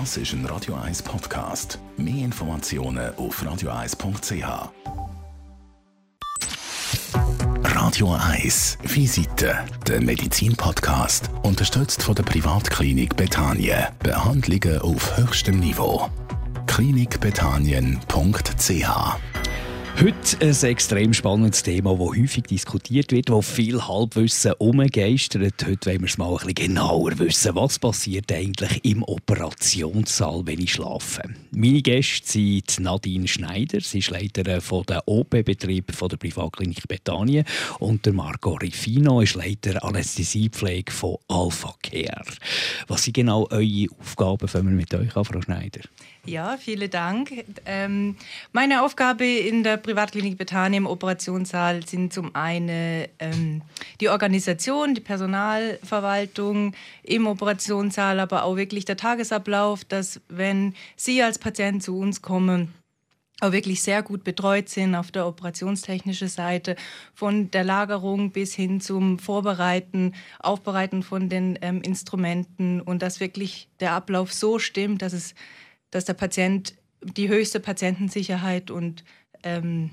Das ist ein Radio 1 Podcast. Mehr Informationen auf radio1.ch. Radio 1 Visite, der Medizin-Podcast, unterstützt von der Privatklinik Betanien. Behandlungen auf höchstem Niveau. klinikbetanien.ch Heute ein extrem spannendes Thema, das häufig diskutiert wird, wo viel Halbwissen umgeistert. Heute wollen wir es mal ein bisschen genauer wissen. Was passiert eigentlich im Operationssaal, wenn ich schlafe? Meine Gäste sind Nadine Schneider, sie ist Leiterin der OP-Betrieb der Privatklinik Bethanien und der Marco Rifino ist Leiter Anästhesiepflege von Alpha Care. Was sind genau eure Aufgaben? Fangen wir mit euch an, Frau Schneider. Ja, vielen Dank. Ähm, meine Aufgabe in der Privatklinik Bethanien im Operationssaal sind zum einen ähm, die Organisation, die Personalverwaltung im Operationssaal, aber auch wirklich der Tagesablauf, dass wenn Sie als Patient zu uns kommen, auch wirklich sehr gut betreut sind auf der operationstechnischen Seite, von der Lagerung bis hin zum Vorbereiten, Aufbereiten von den ähm, Instrumenten und dass wirklich der Ablauf so stimmt, dass es dass der Patient die höchste Patientensicherheit und ähm,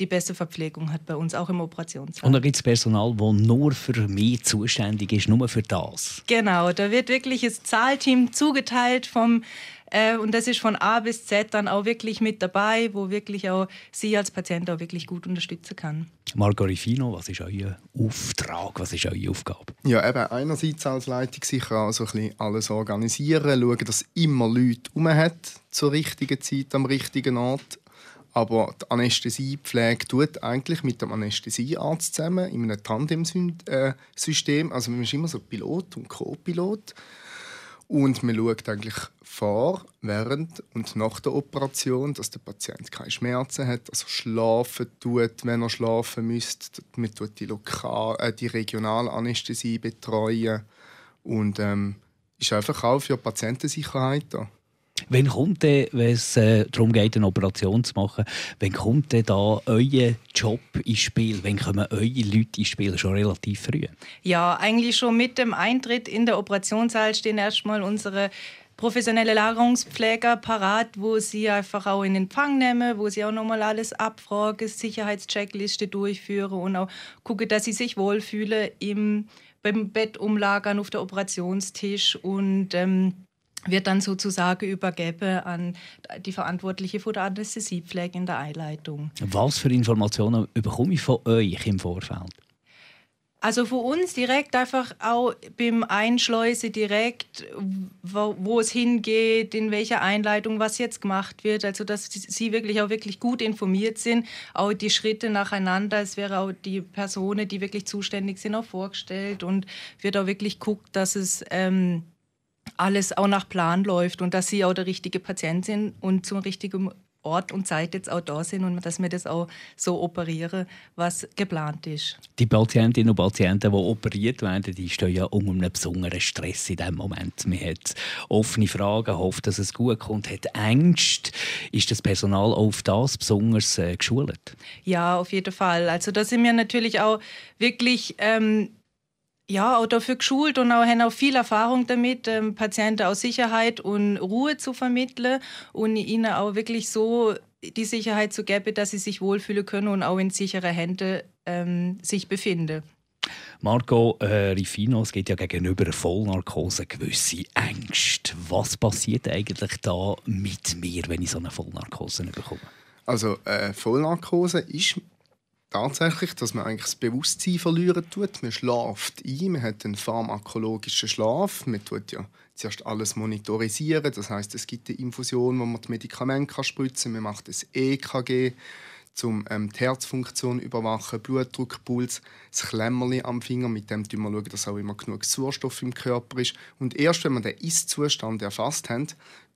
die beste Verpflegung hat bei uns, auch im Operationssaal. Und da gibt es Personal, das nur für mich zuständig ist, nur für das. Genau, da wird wirklich ein Zahlteam zugeteilt vom äh, und das ist von A bis Z dann auch wirklich mit dabei, wo wirklich auch Sie als Patient auch wirklich gut unterstützen kann. Margarifino, was ist euer Auftrag, was ist eure Aufgabe? Ja, eben einerseits als Leitung sicher auch so ein bisschen alles organisieren, schauen, dass immer Leute um hat zur richtigen Zeit am richtigen Ort. Aber die Anästhesiepflege tut eigentlich mit dem Anästhesiearzt zusammen in einem Tandem-System. Also man ist immer so Pilot und Co-Pilot. Und man schaut eigentlich vor, während und nach der Operation, dass der Patient keine Schmerzen hat, also schlafen tut, wenn er schlafen müsste. Man tut die, Lokal äh, die Regionalanästhesie betreuen und ähm, ist einfach auch für Patientensicherheit da. Wann kommt denn, wenn es äh, darum geht, eine Operation zu machen, wann kommt denn da euer Job ins Spiel? Wann kommen eure Leute ins Spiel? Schon relativ früh? Ja, eigentlich schon mit dem Eintritt in der Operationssaal stehen erstmal unsere professionelle Lagerungspfleger parat, wo sie einfach auch in Empfang nehmen, wo sie auch nochmal alles abfragen, Sicherheitscheckliste durchführen und auch gucken, dass sie sich wohlfühlen im, beim Bett umlagern auf der Operationstisch und ähm, wird dann sozusagen übergeben an die Verantwortliche für die Anästhesiepflege in der Einleitung. Was für Informationen bekomme ich von euch im Vorfeld? Also für uns direkt einfach auch beim Einschleusen direkt, wo, wo, es hingeht, in welcher Einleitung, was jetzt gemacht wird. Also dass sie wirklich auch wirklich gut informiert sind, auch die Schritte nacheinander. Es wäre auch die Personen, die wirklich zuständig sind, auch vorgestellt und wird auch wirklich guckt, dass es ähm, alles auch nach Plan läuft und dass sie auch der richtige Patient sind und zum richtigen Ort und Zeit jetzt auch da sind und dass wir das auch so operieren, was geplant ist. Die Patientinnen und Patienten, die operiert werden, die stehen ja unter einem besonderen Stress in diesem Moment. Man hat offene Fragen, hofft, dass es gut kommt, hat Ängste. Ist das Personal auf das besonders äh, geschult? Ja, auf jeden Fall. Also da sind wir natürlich auch wirklich ähm, ja, auch dafür geschult und auch, haben auch viel Erfahrung damit, ähm, Patienten aus Sicherheit und Ruhe zu vermitteln und ihnen auch wirklich so die Sicherheit zu geben, dass sie sich wohlfühlen können und auch in sichere Hände ähm, sich befinden. Marco äh, Rifino, es gibt ja gegenüber Vollnarkose gewisse Ängste. Was passiert eigentlich da mit mir, wenn ich so eine Vollnarkose bekomme? Also äh, Vollnarkose ist tatsächlich, dass man eigentlich das Bewusstsein verlieren tut. Man schläft ein, man hat einen pharmakologischen Schlaf. Man tut ja zuerst alles monitorisieren. Das heißt, es gibt eine Infusion, wo man die Medikamente spritzen kann. Man macht das EKG, um ähm, die Herzfunktion überwachen, Blutdruck, Puls, das Klemmerli am Finger, mit dem schauen wir dass auch immer genug Sauerstoff im Körper ist. Und erst wenn wir den Ist-Zustand erfasst haben,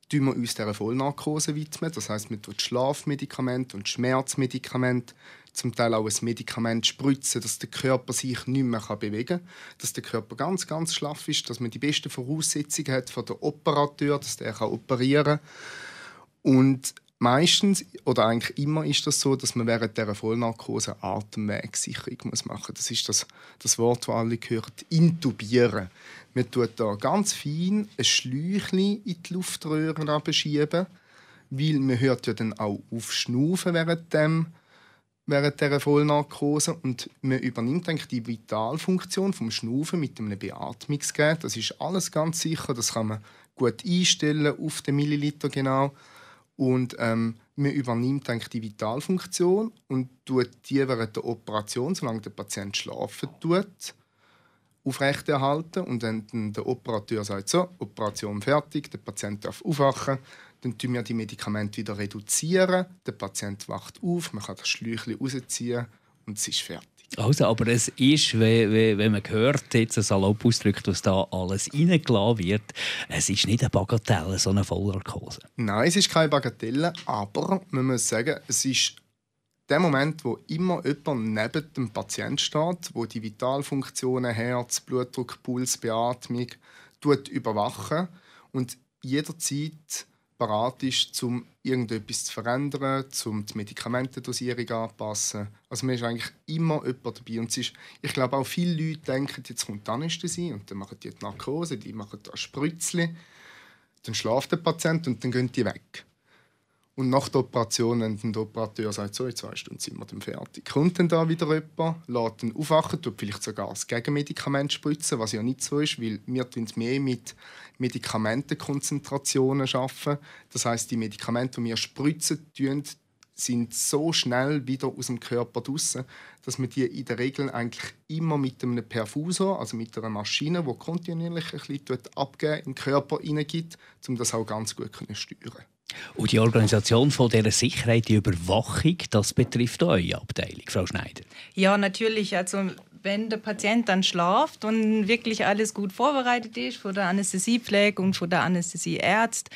widmen wir uns dieser Vollnarkose widmen. Das heißt, wir tun Schlafmedikamente und Schmerzmedikamente zum Teil auch ein Medikament spritzen, dass der Körper sich nicht mehr bewegen kann, dass der Körper ganz, ganz schlaff ist, dass man die besten Voraussetzungen hat für den Operateur, dass der kann operieren kann. Und meistens oder eigentlich immer ist das so, dass man während der Vollnarkose Atemwegsicherung muss machen. Das ist das, das Wort, das alle hören, intubieren. Man tut da ganz fein ein Schläuchchen in die Luftröhre beschieben, weil man hört ja dann auch auf Schnaufen während dem während dieser Vollnarkose und man übernimmt eigentlich die Vitalfunktion vom Schnaufen mit einem Beatmungsgerät. Das ist alles ganz sicher, das kann man gut einstellen auf den Milliliter genau und ähm, man übernimmt eigentlich die Vitalfunktion und tut die während der Operation, solange der Patient schlafen tut, aufrechterhalten. Und wenn der Operateur sagt, so, Operation fertig, der Patient darf aufwachen, dann tun wir die Medikamente wieder reduzieren. Der Patient wacht auf, man kann das Schläuchchen rausziehen und es ist fertig. Also, aber es ist, wenn, man hört, jetzt salopp ausdrückt, was da alles reingelassen wird, es ist nicht eine Bagatelle, so eine Vollnarkose. Nein, es ist keine Bagatelle, aber man muss sagen, es ist der Moment, wo immer jemand neben dem Patient steht, wo die Vitalfunktionen Herz, Blutdruck, Puls, Beatmung überwachen und jederzeit bereit ist, um irgendetwas zu verändern, um die Medikamentendosierung anzupassen. Also man ist eigentlich immer jemand dabei. Und ist, ich glaube auch viele Leute denken, jetzt kommt Anästhesie und dann machen die die Narkose, die machen da Spritzli, dann schläft der Patient und dann gehen die weg. Und nach der Operation, wenn der Operateur sagt, so, in zwei Stunden sind wir dann fertig, kommt dann da wieder jemand, lässt ihn aufwachen, tut vielleicht sogar das Gegenmedikament spritzen, was ja nicht so ist, weil wir mehr mit Medikamentenkonzentrationen arbeiten. Das heißt, die Medikamente, die wir spritzen, sind so schnell wieder aus dem Körper draußen, dass man die in der Regel eigentlich immer mit einem Perfusor, also mit einer Maschine, die kontinuierlich ein bisschen abgeben, in den Körper hineingibt, um das auch ganz gut zu steuern. Und die Organisation von dieser Sicherheit, die Überwachung, das betrifft auch eure Abteilung, Frau Schneider? Ja, natürlich. Also wenn der Patient dann schlaft und wirklich alles gut vorbereitet ist von der Anästhesiepflege und von der Anästhesieärzt,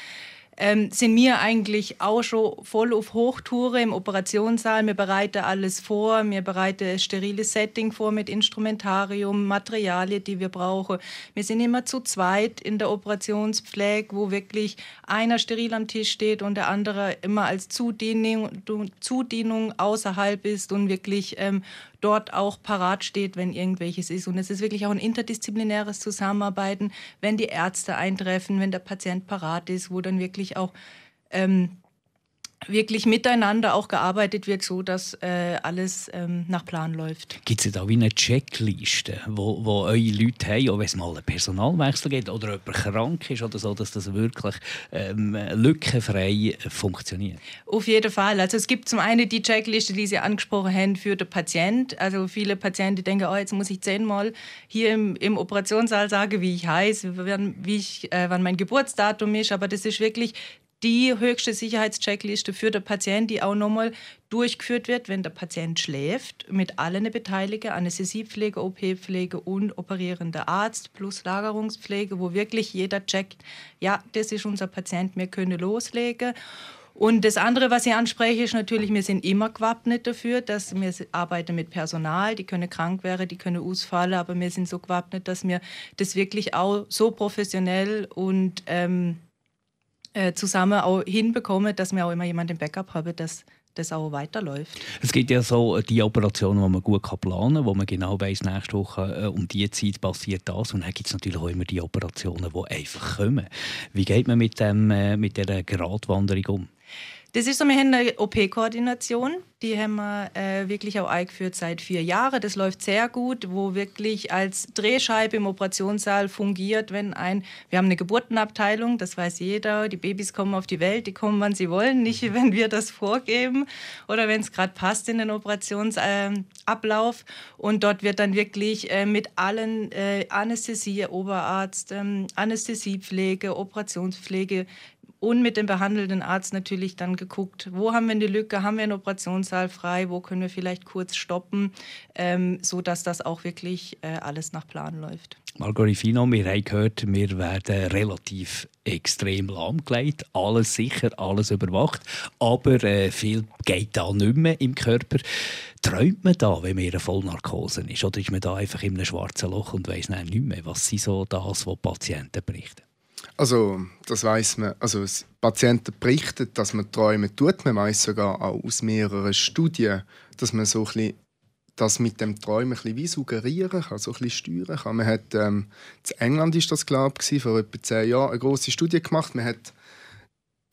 ähm, sind wir eigentlich auch schon voll auf Hochtour im Operationssaal. Wir bereiten alles vor, wir bereiten ein steriles Setting vor mit Instrumentarium, Materialien, die wir brauchen. Wir sind immer zu zweit in der Operationspflege, wo wirklich einer steril am Tisch steht und der andere immer als Zudienung, Zudienung außerhalb ist und wirklich ähm, dort auch parat steht, wenn irgendwelches ist. Und es ist wirklich auch ein interdisziplinäres Zusammenarbeiten, wenn die Ärzte eintreffen, wenn der Patient parat ist, wo dann wirklich auch ähm, wirklich miteinander auch gearbeitet wird, so dass äh, alles ähm, nach Plan läuft. Gibt es da wie eine Checkliste, wo, wo eure Leute haben, auch wenn es mal einen Personalwechsel gibt oder jemand krank ist oder so, dass das wirklich ähm, lückenfrei funktioniert? Auf jeden Fall. Also es gibt zum einen die Checkliste, die Sie angesprochen haben für den Patient. Also viele Patienten denken, oh, jetzt muss ich zehnmal hier im, im Operationssaal sagen, wie ich heiße, wie ich, äh, wann mein Geburtsdatum ist. Aber das ist wirklich die höchste Sicherheitscheckliste für den Patienten, die auch nochmal durchgeführt wird, wenn der Patient schläft, mit allen Beteiligten, Anästhesiepflege, OP-Pflege und operierender Arzt plus Lagerungspflege, wo wirklich jeder checkt, ja, das ist unser Patient, wir können loslegen. Und das andere, was ich anspreche, ist natürlich, wir sind immer gewappnet dafür, dass wir arbeiten mit Personal, die können krank werden, die können ausfallen, aber wir sind so gewappnet, dass wir das wirklich auch so professionell und ähm, äh, zusammen auch hinbekommen, dass wir auch immer jemanden im Backup haben, dass das auch weiterläuft. Es gibt ja so äh, die Operationen, die man gut planen kann, wo man genau weiß, nächste Woche äh, um diese Zeit passiert das. Und dann gibt es natürlich auch immer die Operationen, die einfach kommen. Wie geht man mit, dem, äh, mit dieser Gratwanderung um? Das ist so, wir haben eine OP-Koordination, die haben wir äh, wirklich auch eingeführt seit vier Jahren. Das läuft sehr gut, wo wirklich als Drehscheibe im Operationssaal fungiert, wenn ein, wir haben eine Geburtenabteilung, das weiß jeder, die Babys kommen auf die Welt, die kommen, wann sie wollen, nicht wenn wir das vorgeben oder wenn es gerade passt in den Operationsablauf. Äh, und dort wird dann wirklich äh, mit allen äh, Anästhesie, Oberarzt, ähm, Anästhesiepflege, Operationspflege, und mit dem behandelnden Arzt natürlich dann geguckt, wo haben wir eine Lücke, haben wir einen Operationssaal frei, wo können wir vielleicht kurz stoppen, ähm, sodass das auch wirklich äh, alles nach Plan läuft. Margot Fino, wir haben gehört, wir werden relativ extrem lahmgelegt, alles sicher, alles überwacht, aber äh, viel geht da nicht mehr im Körper. Träumt man da, wenn man in einer Vollnarkose ist, oder ist man da einfach in einem schwarzen Loch und weiß nicht mehr? Was sind so das, was Patienten berichten? Also das weiß man. Also Patienten berichten, dass man Träume tut. Man weiß sogar auch aus mehreren Studien, dass man so ein das mit dem Träumen ein bisschen suggerieren kann, so ein bisschen steuern kann. Man hat, ähm, in England ist das, glaube ich, vor etwa zehn Jahren eine große Studie gemacht. Man hat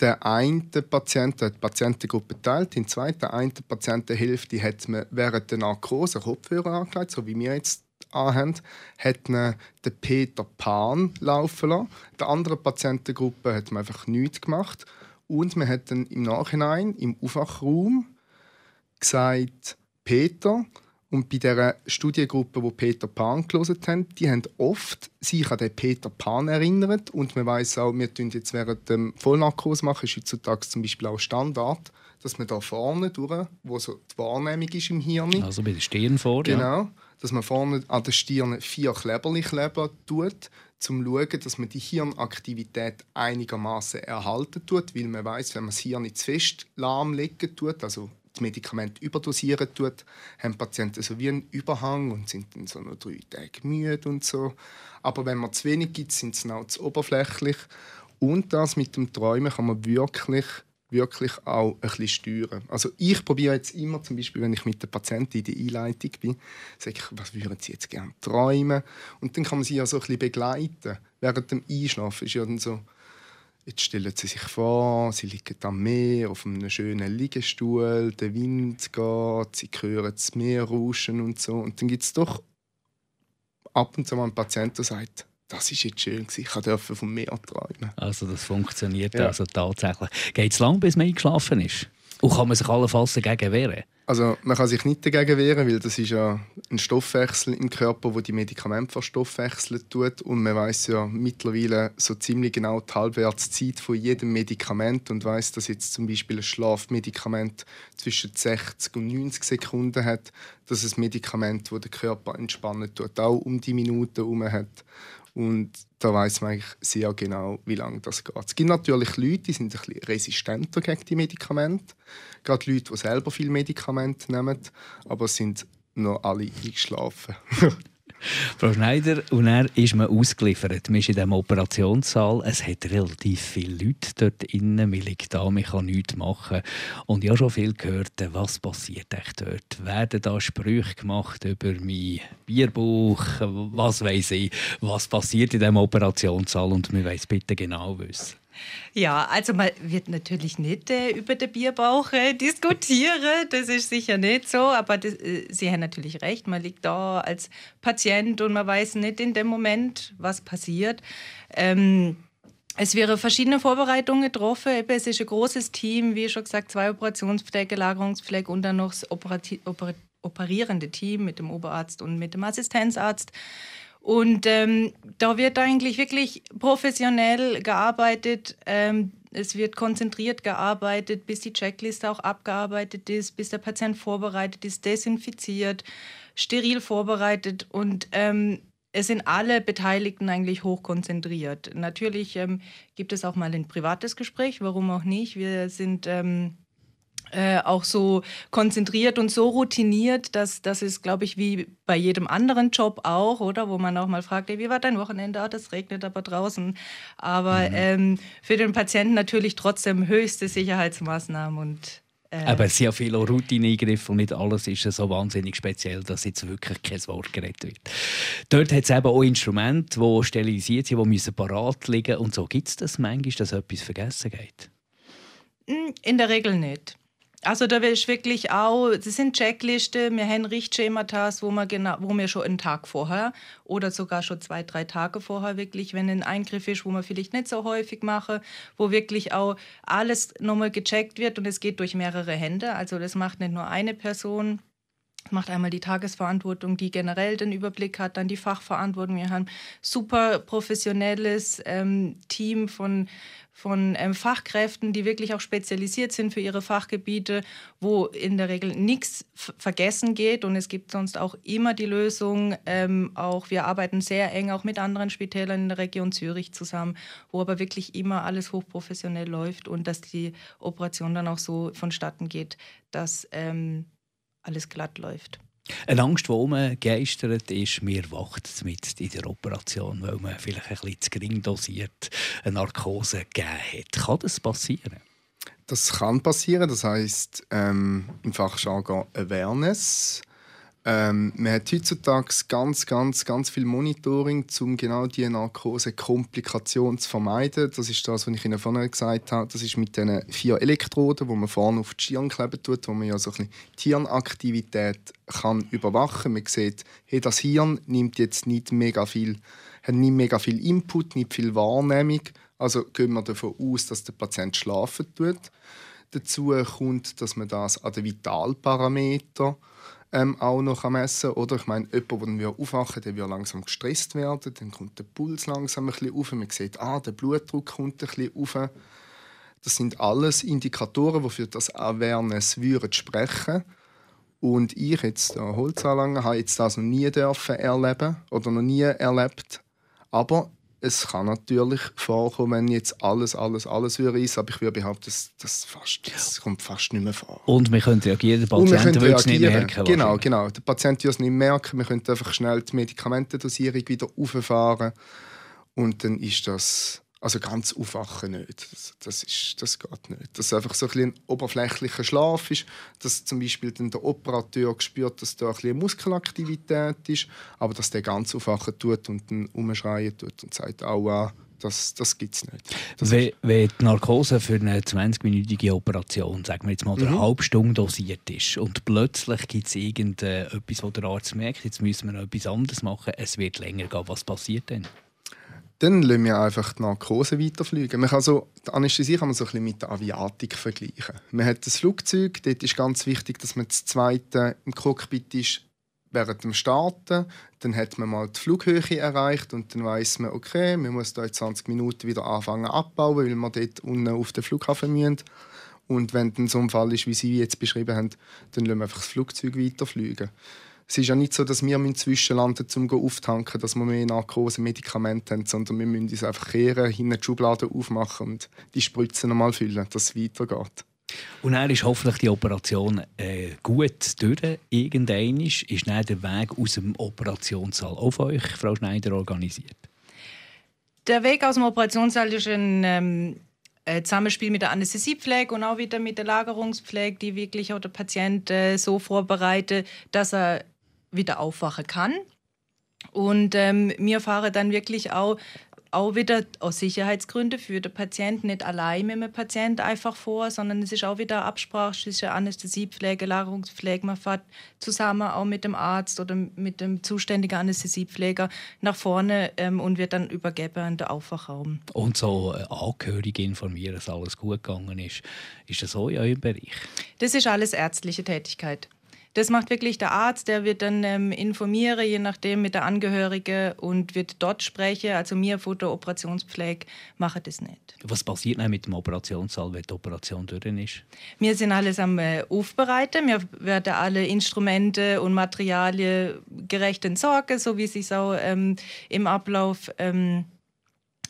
den einen Patienten, die Patientengruppe teilt in zwei. Der eine Patientenhälfte hat man während der Narkose Kopfhörer angelegt, so wie wir jetzt anhaben, hat man den Peter Pan laufen lassen. Der anderen Patientengruppe hat man einfach nichts gemacht. Und man hat dann im Nachhinein im Aufwachraum gesagt, Peter, und bei dieser Studiengruppe, wo Peter Pan gelesen haben, die haben oft sich an den Peter Pan erinnert. Und man weiß auch, wir tun jetzt während dem Vollnarkose machen, ist heutzutage zum Beispiel auch Standard, dass man da vorne durch, wo so die Wahrnehmung ist im Hirn. Also bei der Stirn vor, Genau. Ja. Dass man vorne an der Stirn vier Kleberli kleben tut, um zu schauen, dass man die Hirnaktivität einigermaßen erhalten tut, weil man weiß, wenn man das Hirn nicht zu fest lahmlegen tut, also das Medikament überdosieren tut, haben Patienten so wie einen Überhang und sind dann so noch drei Tage müde und so. Aber wenn man zu wenig gibt, sind sie auch zu oberflächlich. Und das mit dem Träumen kann man wirklich wirklich auch ein bisschen steuern. Also ich probiere jetzt immer, zum Beispiel, wenn ich mit der Patientin in der Einleitung bin, sage ich, was würden Sie jetzt gerne träumen? Und dann kann man sie ja so ein bisschen begleiten. Während dem Einschlafen ist ja dann so, Jetzt stellen Sie sich vor, Sie liegen am Meer auf einem schönen Liegestuhl, der Wind geht, Sie hören das Meer rauschen und so. Und dann gibt es doch ab und zu mal einen Patienten, der sagt, das ist jetzt schön, ich durfte vom Meer träumen. Also das funktioniert ja. also tatsächlich. Geht es lang, bis man eingeschlafen ist? Und kann man sich allenfalls dagegen wehren? Also man kann sich nicht dagegen wehren, weil das ist ja ein Stoffwechsel im Körper, wo die Medikamente verstoffwechseln tut und man weiß ja mittlerweile so ziemlich genau die Halbwertszeit von jedem Medikament und weiß, dass jetzt zum Beispiel ein Schlafmedikament zwischen 60 und 90 Sekunden hat, dass ein Medikament, wo der Körper entspannen tut, auch um die Minute herum hat. Und da weiß man eigentlich sehr genau, wie lange das geht. Es gibt natürlich Leute, die sind ein bisschen resistenter gegen die Medikamente. Gerade Leute, die selber viel Medikamente nehmen, aber es sind noch alle eingeschlafen. Frau Schneider, und er ist man ausgeliefert. Man ist in diesem Operationssaal. Es hat relativ viele Leute dort innen. Man liegt da, man kann nichts machen. Und ich habe schon viel gehört, was passiert echt dort. Werden da Sprüche gemacht über meinen Bierbuch? Was weiß ich? Was passiert in diesem Operationssaal? Und wollen es bitte genau wissen. Ja, also man wird natürlich nicht äh, über den Bierbauch äh, diskutieren, das ist sicher nicht so, aber das, äh, Sie haben natürlich recht, man liegt da als Patient und man weiß nicht in dem Moment, was passiert. Ähm, es wären verschiedene Vorbereitungen getroffen. Es ist ein großes Team, wie schon gesagt, zwei Operationspflege, Lagerungspflege und dann noch das operierende Team mit dem Oberarzt und mit dem Assistenzarzt. Und ähm, da wird eigentlich wirklich professionell gearbeitet. Ähm, es wird konzentriert gearbeitet, bis die Checkliste auch abgearbeitet ist, bis der Patient vorbereitet ist, desinfiziert, steril vorbereitet. Und ähm, es sind alle Beteiligten eigentlich hoch konzentriert. Natürlich ähm, gibt es auch mal ein privates Gespräch, warum auch nicht. Wir sind ähm, äh, auch so konzentriert und so routiniert, dass das ist, glaube ich, wie bei jedem anderen Job auch, oder? Wo man auch mal fragt, wie war dein Wochenende? Ah, das regnet aber draußen. Aber mhm. ähm, für den Patienten natürlich trotzdem höchste Sicherheitsmaßnahmen und äh, aber es sind ja viele Routine-Eingriffe und nicht alles ist so wahnsinnig speziell, dass jetzt wirklich kein Wort geredet wird. Dort hat es eben auch Instrumente, die sterilisiert sind, die müssen parat liegen und so. Gibt es das manchmal, dass etwas vergessen geht? Hm, in der Regel nicht. Also da ist wirklich auch, das sind Checklisten, wir haben Richtschemata, wo wir, genau, wo wir schon einen Tag vorher oder sogar schon zwei, drei Tage vorher wirklich, wenn ein Eingriff ist, wo man vielleicht nicht so häufig mache, wo wirklich auch alles nochmal gecheckt wird und es geht durch mehrere Hände. Also das macht nicht nur eine Person, macht einmal die Tagesverantwortung, die generell den Überblick hat, dann die Fachverantwortung. Wir haben super professionelles ähm, Team von von ähm, Fachkräften, die wirklich auch spezialisiert sind für ihre Fachgebiete, wo in der Regel nichts vergessen geht. Und es gibt sonst auch immer die Lösung. Ähm, auch wir arbeiten sehr eng auch mit anderen Spitälern in der Region Zürich zusammen, wo aber wirklich immer alles hochprofessionell läuft und dass die Operation dann auch so vonstatten geht, dass ähm, alles glatt läuft. Eine Angst, die umgeistert ist, mir wacht mit in der Operation, weil man vielleicht ein bisschen zu gering dosiert eine Narkose gegeben hat. Kann das passieren? Das kann passieren. Das heißt ähm, im Fachjargon Awareness. Ähm, man hat heutzutage ganz, ganz, ganz viel Monitoring, um genau diese Narkose-Komplikation zu vermeiden. Das ist das, was ich Ihnen vorhin gesagt habe. Das ist mit diesen vier Elektroden, die man vorne auf die Stirn kleben tut, wo man ja so ein bisschen die Hirnaktivität kann überwachen kann. Man sieht, hey, das Hirn nimmt jetzt nicht mega viel, hat nicht mega viel Input, nicht viel Wahrnehmung. Also gehen wir davon aus, dass der Patient schlafen tut. Dazu kommt, dass man das an den Vitalparameter ähm, auch noch messen kann. Oder ich meine, jemand, der aufwachen der wird langsam gestresst werden, dann kommt der Puls langsam ein bisschen auf, man sieht, ah, der Blutdruck kommt ein bisschen auf. Das sind alles Indikatoren, die für das Awareness würden sprechen und ich jetzt der Holzanlanger habe jetzt das noch nie dürfen erleben oder noch nie erlebt. Aber es kann natürlich vorkommen, wenn jetzt alles, alles, alles würde ist, aber ich würde behaupten, das, das, fast, das kommt fast nicht mehr vor. Und wir können reagieren, der Patient würde es nicht merken. Genau, genau. Der Patient würde es nicht merken, wir können einfach schnell die Medikamentendosierung wieder auffahren und dann ist das also ganz aufwachen nicht. Das, das, ist, das geht nicht. Dass es einfach so ein, ein oberflächlicher Schlaf ist, dass zum Beispiel dann der Operateur spürt, dass da ein bisschen Muskelaktivität ist, aber dass der ganz aufwachen tut und dann umschreien tut und sagt, aua, das, das gibt es nicht. Das wenn, wenn die Narkose für eine 20-minütige Operation, sagen wir jetzt mal, mhm. eine halbe Stunde dosiert ist und plötzlich gibt es irgendetwas, wo der Arzt merkt, jetzt müssen wir noch etwas anderes machen, es wird länger gehen, was passiert dann? Dann lassen wir einfach die Narkose weiterfliegen. Man kann so, die Anästhesie kann man so ein bisschen mit der Aviatik vergleichen. Man hat das Flugzeug, dort ist ganz wichtig, dass man das zweite im Cockpit ist während dem Starten. Dann hat man mal die Flughöhe erreicht und dann weiß man, okay, man muss da in 20 Minuten wieder anfangen abbauen, weil wir dort unten auf den Flughafen müssen. Und wenn dann so ein Fall ist, wie Sie jetzt beschrieben haben, dann lassen wir einfach das Flugzeug weiterfliegen es ist ja nicht so, dass wir zwischenlanden um auftanken, dass wir mehr Narkose-Medikamente haben, sondern wir müssen uns einfach kehren, hinten die Schublade aufmachen und die Spritze nochmal füllen, dass es weitergeht. Und dann ist hoffentlich die Operation äh, gut durch. Irgendwann ist dann der Weg aus dem Operationssaal auf euch, Frau Schneider, organisiert? Der Weg aus dem Operationssaal ist ein ähm, Zusammenspiel mit der Anästhesiepflege und auch wieder mit der Lagerungspflege, die wirklich auch der Patient äh, so vorbereitet, dass er wieder aufwachen kann. Und ähm, wir fahren dann wirklich auch, auch wieder aus Sicherheitsgründen für den Patienten nicht allein mit dem Patienten einfach vor, sondern es ist auch wieder Absprache zwischen Anästhesiepflege, Lagerungspflege. Man fährt zusammen auch mit dem Arzt oder mit dem zuständigen Anästhesiepfleger nach vorne ähm, und wird dann übergeben an den Aufwachraum. Und so äh, Angehörige informieren, dass alles gut gegangen ist. Ist das so in eurem Bereich? Das ist alles ärztliche Tätigkeit. Das macht wirklich der Arzt, der wird dann ähm, informieren, je nachdem mit der Angehörige und wird dort sprechen. Also mir von der Operationspflege mache das nicht. Was passiert dann mit dem Operationssaal, wenn die Operation durch ist? Wir sind alles am äh, Aufbereiten. Wir werden alle Instrumente und Materialien gerecht entsorgen, so wie es sich auch ähm, im Ablauf ähm,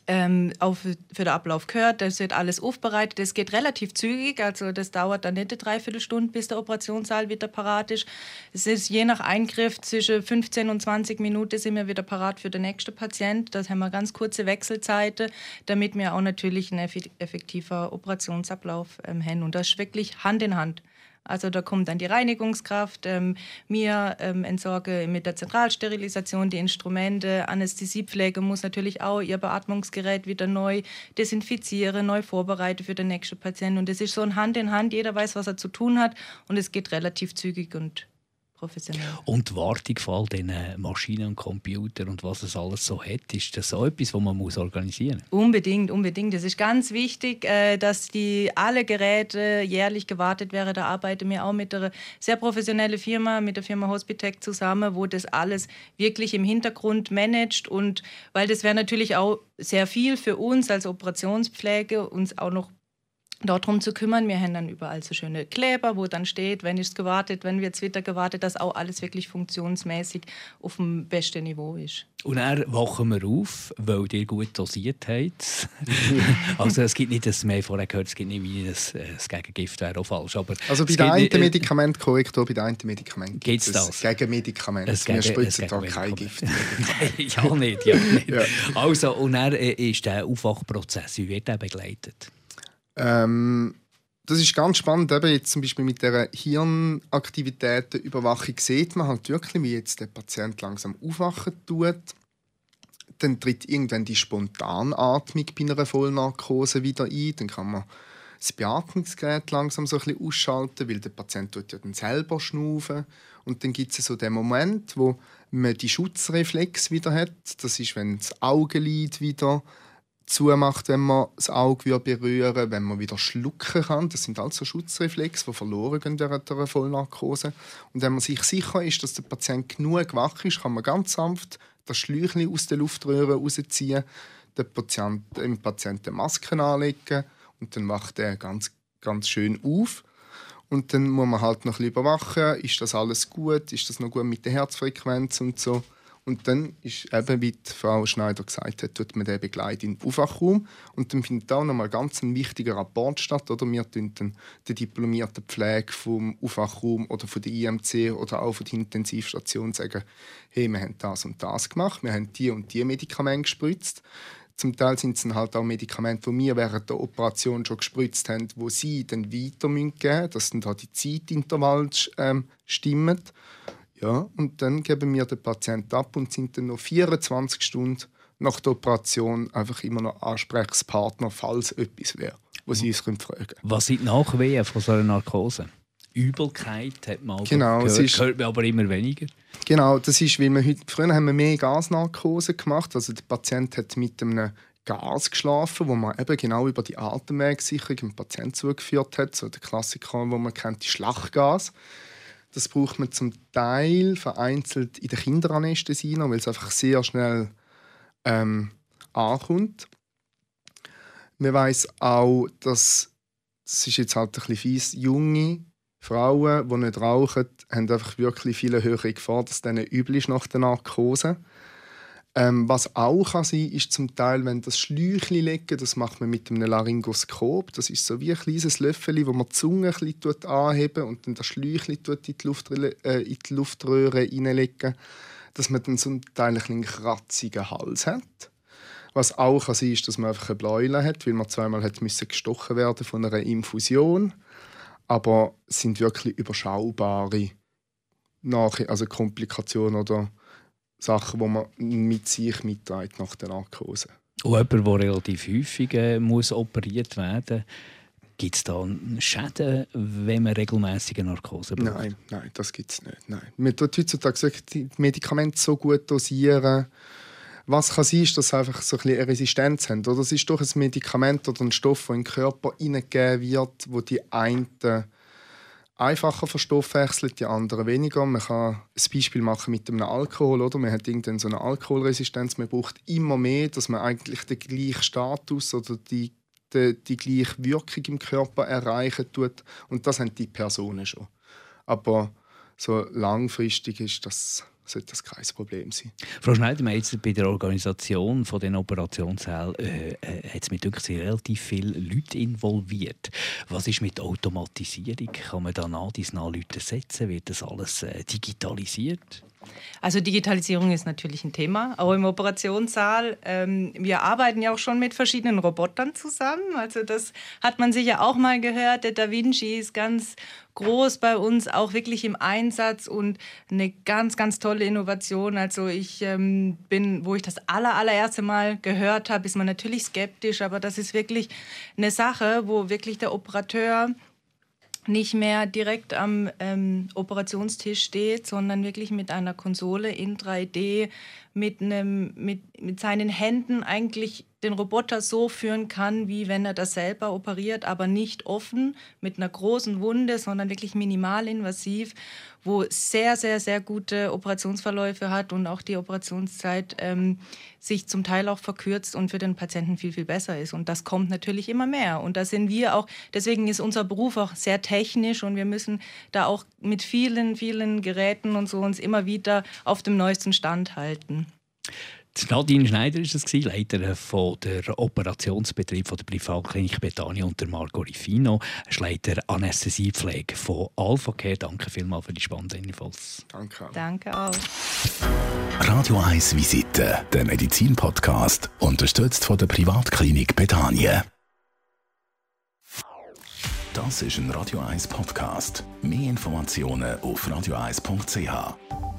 ähm, auf, für den Ablauf gehört. Das wird alles aufbereitet. Das geht relativ zügig, also das dauert dann nicht eine Dreiviertelstunde, bis der Operationssaal wieder parat ist. Es ist je nach Eingriff zwischen 15 und 20 Minuten sind wir wieder parat für den nächsten Patient. Da haben wir ganz kurze Wechselzeiten, damit wir auch natürlich einen effektiven Operationsablauf ähm, haben. Und das ist wirklich Hand in Hand. Also da kommt dann die Reinigungskraft. Ähm, mir ähm, entsorge mit der Zentralsterilisation die Instrumente. Anästhesiepflege muss natürlich auch ihr Beatmungsgerät wieder neu desinfizieren, neu vorbereiten für den nächsten Patienten. Und es ist so ein Hand in Hand. Jeder weiß, was er zu tun hat. Und es geht relativ zügig und professionell. Und die Wartung von all diesen Maschinen und Computern und was es alles so hat, ist das so etwas, was man muss organisieren muss? Unbedingt, unbedingt. Es ist ganz wichtig, äh, dass die alle Geräte jährlich gewartet werden. Da arbeiten wir auch mit einer sehr professionellen Firma, mit der Firma Hospitec zusammen, wo das alles wirklich im Hintergrund managt und weil das wäre natürlich auch sehr viel für uns als Operationspflege, uns auch noch dort drum zu kümmern. Wir haben dann überall so schöne Kleber, wo dann steht, wenn ist gewartet, wenn wird wieder gewartet, dass auch alles wirklich funktionsmäßig auf dem besten Niveau ist. Und dann wachen wir auf, weil ihr gut dosiert habt. also es gibt nicht, dass mehr vorher gehört, es gibt nicht wie das, äh, das Gegengift wäre auch falsch. Aber also bei den einen Medikamentkorrektor, bei den einen Medikament gibt es das. Gegenmedikament. Es Wir spritzen da kein Gift. ja, nicht. Ja, nicht. ja. Also, und dann äh, ist der Aufwachprozess, wie wird der begleitet? Ähm, das ist ganz spannend. Eben jetzt zum Beispiel mit der Hirnaktivitätenüberwachung sieht man halt wirklich, wie jetzt der Patient langsam aufwachen tut. Dann tritt irgendwann die Spontanatmung bei einer Vollnarkose wieder ein. Dann kann man das Beatmungsgerät langsam so ein bisschen ausschalten, weil der Patient tut ja dann selber schnaufen. Und dann gibt es so den Moment, wo man die Schutzreflex wieder hat. Das ist, wenn das Augenlid wieder zumacht, wenn man das Auge berühren wenn man wieder schlucken kann. Das sind also Schutzreflexe, die verloren gehen während einer Vollnarkose. Und wenn man sich sicher ist, dass der Patient genug wach ist, kann man ganz sanft das Schläuchchen aus der Luftröhre rausziehen, dem Patienten, dem Patienten Masken anlegen und dann wacht er ganz, ganz schön auf. Und dann muss man halt noch ein bisschen überwachen, ist das alles gut, ist das noch gut mit der Herzfrequenz und so. Und dann ist eben, wie Frau Schneider gesagt hat, tut man den begleiten in den Aufwachraum. Und dann findet auch nochmal ganz ein wichtiger Rapport statt. Oder? Wir tun dann die diplomierte Pflege vom Aufwachraum oder von der IMC oder auch von der Intensivstation sagen, hey, wir haben das und das gemacht, wir haben die und die Medikamente gespritzt. Zum Teil sind es dann halt auch Medikamente, die wir während der Operation schon gespritzt haben, wo sie dann weiter geben müssen, dass dann da die Zeitintervalle ähm, stimmen. Ja, und dann geben wir den Patienten ab und sind dann noch 24 Stunden nach der Operation einfach immer noch Ansprechpartner, falls etwas wäre, wo sie uns fragen können. Was sind die Nachwehen von so einer Narkose? Übelkeit hat man genau, gehört, ist, hört man aber immer weniger. Genau, das ist, weil wir heute, früher haben wir mehr Gasnarkose gemacht, also der Patient hat mit einem Gas geschlafen, wo man eben genau über die Atemwegsicherung dem Patienten zugeführt hat, so der Klassiker, wo man kennt, die Schlachgas. Das braucht man zum Teil vereinzelt in der Kinderanästhesie weil es einfach sehr schnell ähm, ankommt. Man weiß auch, dass das ist jetzt halt ein bisschen fies, junge Frauen, die nicht rauchen, haben einfach wirklich viele höhere Gefahr, dass es denen übel nach der Narkose. Ähm, was auch kann sein ist zum Teil, wenn das Schläuchchen legen, das macht man mit einem Laryngoskop. Das ist so wie ein kleines Löffel, wo man die Zunge ein bisschen anheben und dann das Schläuchchen in die, Luftröhre, äh, in die Luftröhre reinlegen, dass man dann zum Teil einen kratzigen Hals hat. Was auch kann sein ist, dass man einfach eine Bläule hat, weil man zweimal hat müssen gestochen werden von einer Infusion. Aber es sind wirklich überschaubare Nach also Komplikationen oder Sachen, die man mit sich mitträgt nach der Narkose. Und jemand, der relativ häufig äh, muss operiert werden Gibt es da Schäden, wenn man regelmäßige Narkose braucht? Nein, nein, das gibt es nicht. Nein. Man tut heutzutage die Medikamente so gut dosieren. Was kann sein, ist, dass sie einfach so ein eine Resistenz haben. Oder das ist doch ein Medikament oder ein Stoff, der in den Körper hineingegeben wird, wo die einen einfacher verstoffwechselt, die anderen weniger. Man kann ein Beispiel machen mit einem Alkohol. Oder? Man hat irgendwann so eine Alkoholresistenz. Man braucht immer mehr, dass man eigentlich den gleichen Status oder die, die, die gleiche Wirkung im Körper erreichen tut. Und das haben die Personen schon. Aber so langfristig ist das sollte das kein Problem sein. Frau Schneider, jetzt bei der Organisation von den Operationssälen äh, äh, hat es mit wirklich relativ viele Leute involviert. Was ist mit Automatisierung? Kann man da nach dies nach Leute setzen? Wird das alles äh, digitalisiert? Also Digitalisierung ist natürlich ein Thema, auch im Operationssaal. Ähm, wir arbeiten ja auch schon mit verschiedenen Robotern zusammen. Also das hat man sicher auch mal gehört. Der Da Vinci ist ganz groß bei uns, auch wirklich im Einsatz und eine ganz, ganz tolle Innovation. Also ich ähm, bin, wo ich das aller, allererste Mal gehört habe, ist man natürlich skeptisch, aber das ist wirklich eine Sache, wo wirklich der Operateur nicht mehr direkt am ähm, Operationstisch steht, sondern wirklich mit einer Konsole in 3D, mit, einem, mit, mit seinen Händen eigentlich den Roboter so führen kann, wie wenn er das selber operiert, aber nicht offen mit einer großen Wunde, sondern wirklich minimalinvasiv, wo sehr, sehr, sehr gute Operationsverläufe hat und auch die Operationszeit ähm, sich zum Teil auch verkürzt und für den Patienten viel, viel besser ist. Und das kommt natürlich immer mehr. Und da sind wir auch, deswegen ist unser Beruf auch sehr technisch und wir müssen da auch mit vielen, vielen Geräten und so uns immer wieder auf dem neuesten Stand halten. Nadine Schneider ist es, Leiterin von der Operationsbetrieb von der Privatklinik Betania und der Marco Rifino, Leiter Anästhesiepflege von AlphaCare. Danke vielmals für die spannende Infos. Danke. Danke auch. Radio 1 Visite, der Medizin-Podcast, unterstützt von der Privatklinik Betania. Das ist ein Radio 1 Podcast. Mehr Informationen auf radio1.ch.